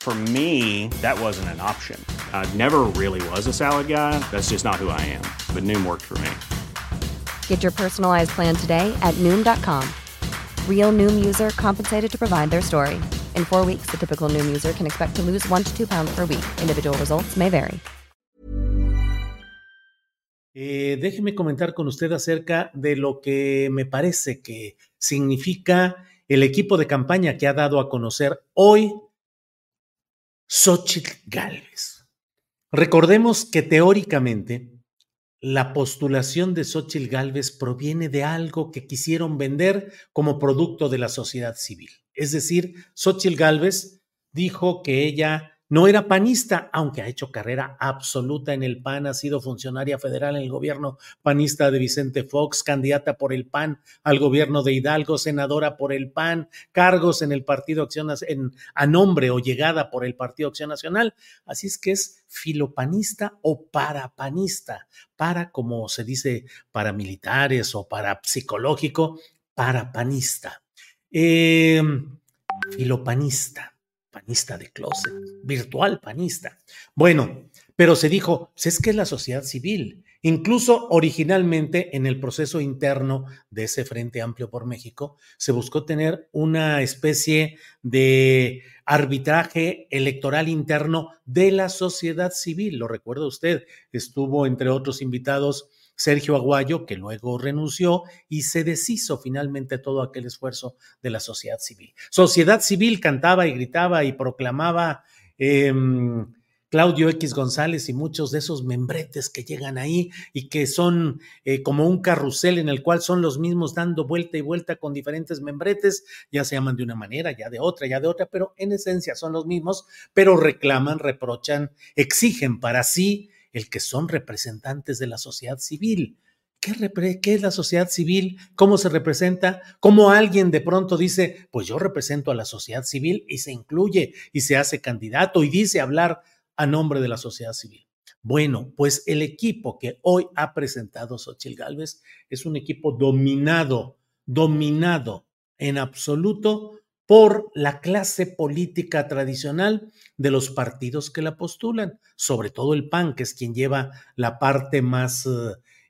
For me, that wasn't an option. I never really was a salad guy. That's just not who I am. But Noom worked for me. Get your personalized plan today at Noom.com. Real Noom user compensated to provide their story. In four weeks, the typical Noom user can expect to lose one to two pounds per week. Individual results may vary. Eh, déjeme comentar con usted acerca de lo que me parece que significa el equipo de campaña que ha dado a conocer hoy Xochitl Gálvez. Recordemos que teóricamente la postulación de Xochitl Gálvez proviene de algo que quisieron vender como producto de la sociedad civil. Es decir, Xochitl Gálvez dijo que ella no era panista, aunque ha hecho carrera absoluta en el PAN, ha sido funcionaria federal en el gobierno panista de Vicente Fox, candidata por el PAN al gobierno de Hidalgo, senadora por el PAN, cargos en el Partido Acción en, a nombre o llegada por el Partido Acción Nacional. Así es que es filopanista o parapanista, para, como se dice, paramilitares o para psicológico, parapanista. Eh, filopanista panista de closet, virtual panista. Bueno, pero se dijo, pues es que es la sociedad civil. Incluso originalmente en el proceso interno de ese Frente Amplio por México, se buscó tener una especie de arbitraje electoral interno de la sociedad civil. Lo recuerda usted, estuvo entre otros invitados Sergio Aguayo, que luego renunció y se deshizo finalmente todo aquel esfuerzo de la sociedad civil. Sociedad civil cantaba y gritaba y proclamaba em, Claudio X González y muchos de esos membretes que llegan ahí y que son eh, como un carrusel en el cual son los mismos dando vuelta y vuelta con diferentes membretes, ya se llaman de una manera, ya de otra, ya de otra, pero en esencia son los mismos, pero reclaman, reprochan, exigen para sí el que son representantes de la sociedad civil. ¿Qué, ¿Qué, es la sociedad civil? ¿Cómo se representa? ¿Cómo alguien de pronto dice, pues yo represento a la sociedad civil y se incluye y se hace candidato y dice hablar a nombre de la sociedad civil? Bueno, pues el equipo que hoy ha presentado Xochitl Gálvez es un equipo dominado, dominado en absoluto por la clase política tradicional de los partidos que la postulan, sobre todo el PAN, que es quien lleva la parte más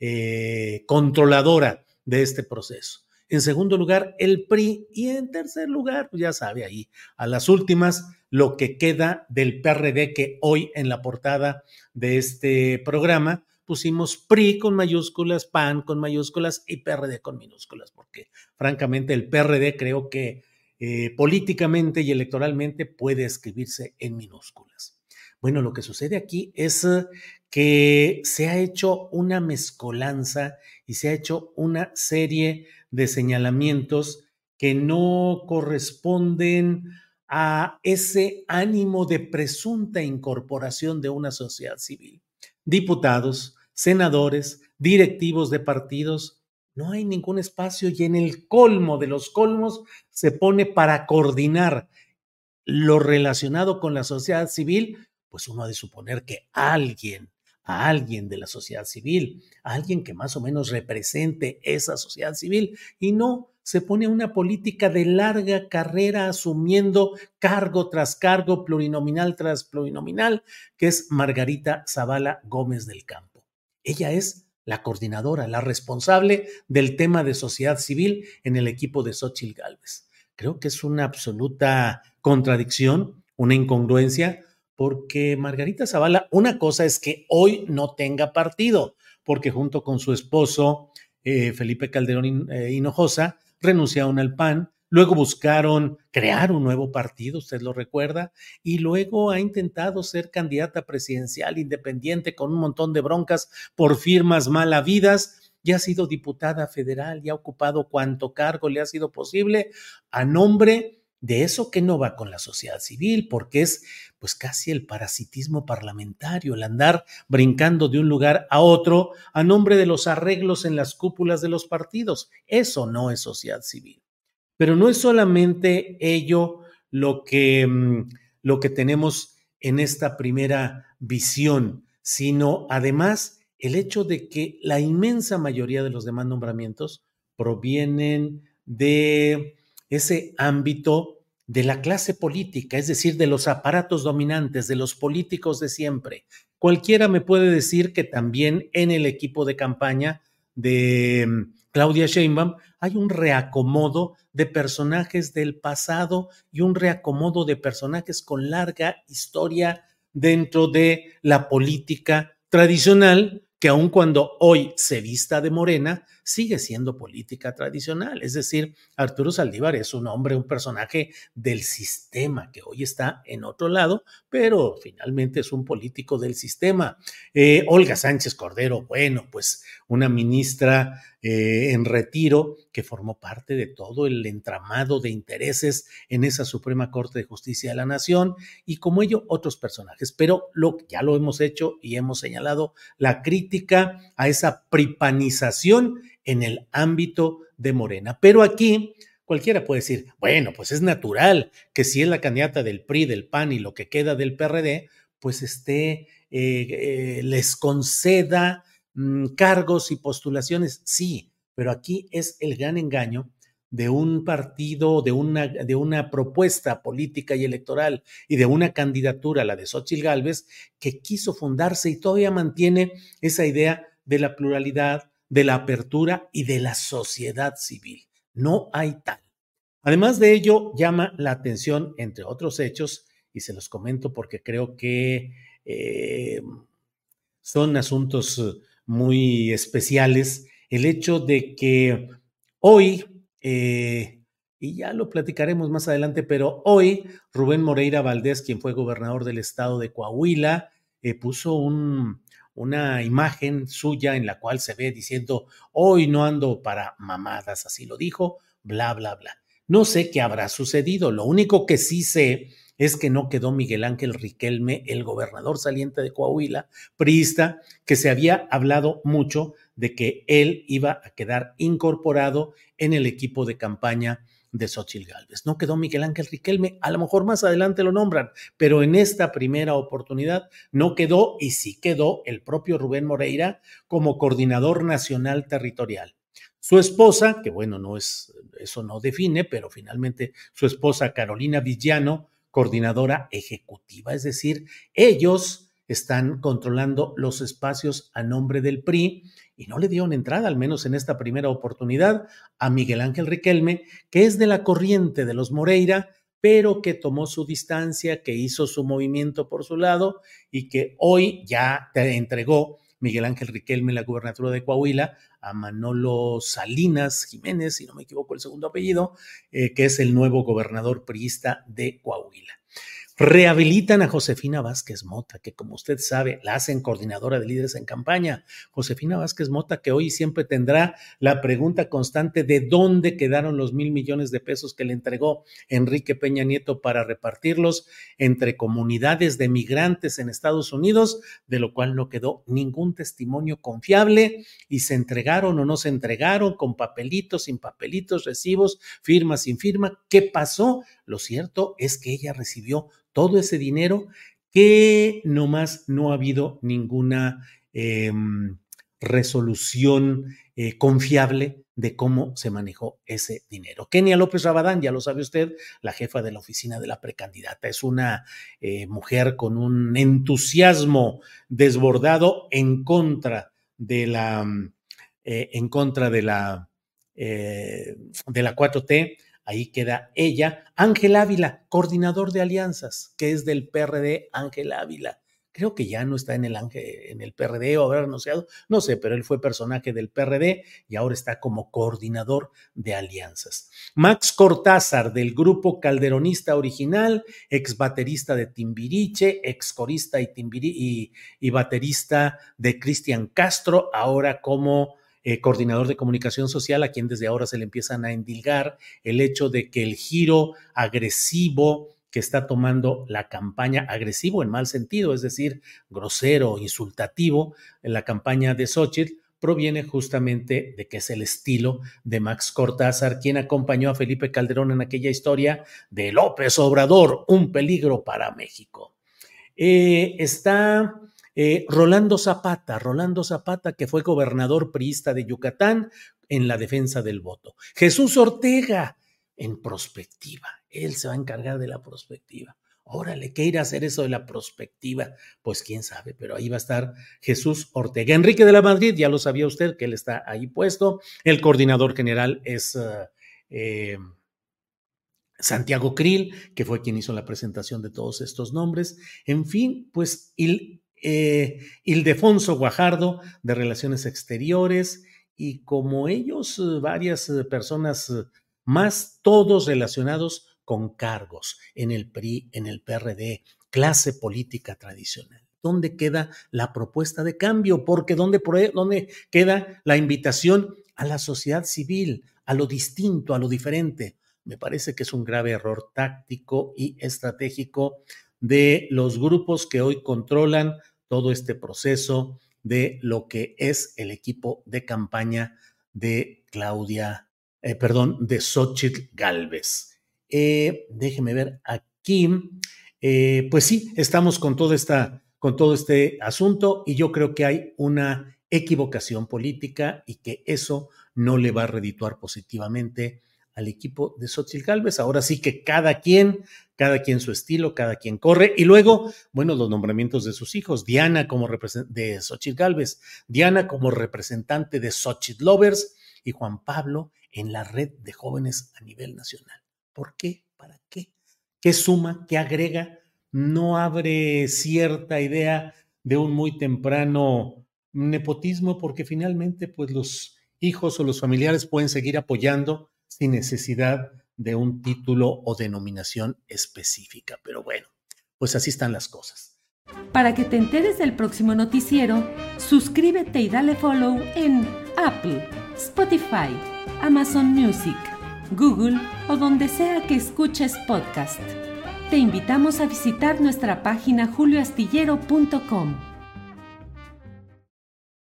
eh, controladora de este proceso. En segundo lugar, el PRI. Y en tercer lugar, pues ya sabe ahí, a las últimas, lo que queda del PRD que hoy en la portada de este programa pusimos PRI con mayúsculas, PAN con mayúsculas y PRD con minúsculas, porque francamente el PRD creo que eh, políticamente y electoralmente puede escribirse en minúsculas. Bueno, lo que sucede aquí es eh, que se ha hecho una mezcolanza y se ha hecho una serie de señalamientos que no corresponden a ese ánimo de presunta incorporación de una sociedad civil. Diputados, senadores, directivos de partidos, no hay ningún espacio y en el colmo de los colmos se pone para coordinar lo relacionado con la sociedad civil, pues uno ha de suponer que alguien, a alguien de la sociedad civil, a alguien que más o menos represente esa sociedad civil, y no se pone una política de larga carrera asumiendo cargo tras cargo, plurinominal tras plurinominal, que es Margarita Zavala Gómez del Campo. Ella es la coordinadora, la responsable del tema de sociedad civil en el equipo de Xochitl Gálvez. Creo que es una absoluta contradicción, una incongruencia, porque Margarita Zavala, una cosa es que hoy no tenga partido, porque junto con su esposo, eh, Felipe Calderón eh, Hinojosa, renunciaron al PAN, Luego buscaron crear un nuevo partido, usted lo recuerda, y luego ha intentado ser candidata presidencial independiente con un montón de broncas por firmas mal habidas y ha sido diputada federal y ha ocupado cuanto cargo le ha sido posible a nombre de eso que no va con la sociedad civil, porque es pues casi el parasitismo parlamentario, el andar brincando de un lugar a otro a nombre de los arreglos en las cúpulas de los partidos. Eso no es sociedad civil. Pero no es solamente ello lo que, mm, lo que tenemos en esta primera visión, sino además el hecho de que la inmensa mayoría de los demás nombramientos provienen de ese ámbito de la clase política, es decir, de los aparatos dominantes, de los políticos de siempre. Cualquiera me puede decir que también en el equipo de campaña de mm, Claudia Sheinbaum, hay un reacomodo de personajes del pasado y un reacomodo de personajes con larga historia dentro de la política tradicional que aun cuando hoy se vista de morena, sigue siendo política tradicional. Es decir, Arturo Saldívar es un hombre, un personaje del sistema que hoy está en otro lado, pero finalmente es un político del sistema. Eh, Olga Sánchez Cordero, bueno, pues una ministra eh, en retiro que formó parte de todo el entramado de intereses en esa Suprema Corte de Justicia de la Nación y como ello otros personajes. Pero lo, ya lo hemos hecho y hemos señalado la crítica a esa pripanización en el ámbito de Morena. Pero aquí cualquiera puede decir, bueno, pues es natural que si es la candidata del PRI, del PAN y lo que queda del PRD, pues esté, eh, eh, les conceda Mm, cargos y postulaciones, sí, pero aquí es el gran engaño de un partido, de una, de una propuesta política y electoral y de una candidatura, la de Xochitl Gálvez, que quiso fundarse y todavía mantiene esa idea de la pluralidad, de la apertura y de la sociedad civil. No hay tal. Además de ello, llama la atención, entre otros hechos, y se los comento porque creo que eh, son asuntos muy especiales, el hecho de que hoy, eh, y ya lo platicaremos más adelante, pero hoy Rubén Moreira Valdés, quien fue gobernador del estado de Coahuila, eh, puso un, una imagen suya en la cual se ve diciendo, hoy no ando para mamadas, así lo dijo, bla, bla, bla. No sé qué habrá sucedido, lo único que sí sé es que no quedó Miguel Ángel Riquelme, el gobernador saliente de Coahuila, priista, que se había hablado mucho de que él iba a quedar incorporado en el equipo de campaña de Xochitl Gálvez. No quedó Miguel Ángel Riquelme, a lo mejor más adelante lo nombran, pero en esta primera oportunidad no quedó y sí quedó el propio Rubén Moreira como coordinador nacional territorial. Su esposa, que bueno, no es, eso no define, pero finalmente su esposa Carolina Villano coordinadora ejecutiva, es decir, ellos están controlando los espacios a nombre del PRI y no le dieron entrada, al menos en esta primera oportunidad, a Miguel Ángel Riquelme, que es de la corriente de los Moreira, pero que tomó su distancia, que hizo su movimiento por su lado y que hoy ya entregó Miguel Ángel Riquelme la gubernatura de Coahuila a Manolo Salinas Jiménez, si no me equivoco el segundo apellido, eh, que es el nuevo gobernador priista de Coahuila. Rehabilitan a Josefina Vázquez Mota, que como usted sabe, la hacen coordinadora de líderes en campaña. Josefina Vázquez Mota, que hoy siempre tendrá la pregunta constante de dónde quedaron los mil millones de pesos que le entregó Enrique Peña Nieto para repartirlos entre comunidades de migrantes en Estados Unidos, de lo cual no quedó ningún testimonio confiable y se entregaron o no se entregaron con papelitos, sin papelitos, recibos, firma, sin firma. ¿Qué pasó? Lo cierto es que ella recibió todo ese dinero que nomás no ha habido ninguna em, resolución eh, confiable de cómo se manejó ese dinero. Kenia López Rabadán, ya lo sabe usted, la jefa de la oficina de la precandidata, es una eh, mujer con un entusiasmo desbordado en contra de la, eh, en contra de la, de la 4T, Ahí queda ella. Ángel Ávila, coordinador de alianzas, que es del PRD, Ángel Ávila. Creo que ya no está en el, PRD o habrá anunciado, no sé, pero él fue personaje del PRD y ahora está como coordinador de alianzas. Max Cortázar, del grupo calderonista original, ex baterista de Timbiriche, ex corista y, y, y baterista de Cristian Castro, ahora como eh, coordinador de comunicación social, a quien desde ahora se le empiezan a endilgar el hecho de que el giro agresivo que está tomando la campaña, agresivo en mal sentido, es decir, grosero, insultativo, en la campaña de Xochitl, proviene justamente de que es el estilo de Max Cortázar, quien acompañó a Felipe Calderón en aquella historia de López Obrador, un peligro para México. Eh, está eh, Rolando Zapata, Rolando Zapata, que fue gobernador priista de Yucatán en la defensa del voto. Jesús Ortega, en prospectiva. Él se va a encargar de la prospectiva. Órale, ¿qué irá a hacer eso de la prospectiva? Pues quién sabe, pero ahí va a estar Jesús Ortega. Enrique de la Madrid, ya lo sabía usted que él está ahí puesto. El coordinador general es eh, eh, Santiago Krill, que fue quien hizo la presentación de todos estos nombres. En fin, pues eh, Ildefonso Guajardo de Relaciones Exteriores y como ellos, eh, varias eh, personas más, todos relacionados con cargos en el PRI, en el PRD, clase política tradicional. ¿Dónde queda la propuesta de cambio? Porque ¿dónde, dónde queda la invitación a la sociedad civil, a lo distinto, a lo diferente? Me parece que es un grave error táctico y estratégico de los grupos que hoy controlan todo este proceso de lo que es el equipo de campaña de Claudia, eh, perdón, de Xochitl Galvez. Eh, déjeme ver aquí. Eh, pues sí, estamos con, toda esta, con todo este asunto y yo creo que hay una equivocación política y que eso no le va a redituar positivamente al equipo de Xochitl Galvez. Ahora sí que cada quien, cada quien su estilo, cada quien corre. Y luego, bueno, los nombramientos de sus hijos. Diana como de Xochitl Galvez, Diana como representante de Xochitl Lovers y Juan Pablo en la red de jóvenes a nivel nacional. ¿Por qué? ¿Para qué? ¿Qué suma? ¿Qué agrega? No abre cierta idea de un muy temprano nepotismo porque finalmente pues los hijos o los familiares pueden seguir apoyando sin necesidad de un título o denominación específica. Pero bueno, pues así están las cosas. Para que te enteres del próximo noticiero, suscríbete y dale follow en Apple, Spotify, Amazon Music, Google o donde sea que escuches podcast. Te invitamos a visitar nuestra página julioastillero.com.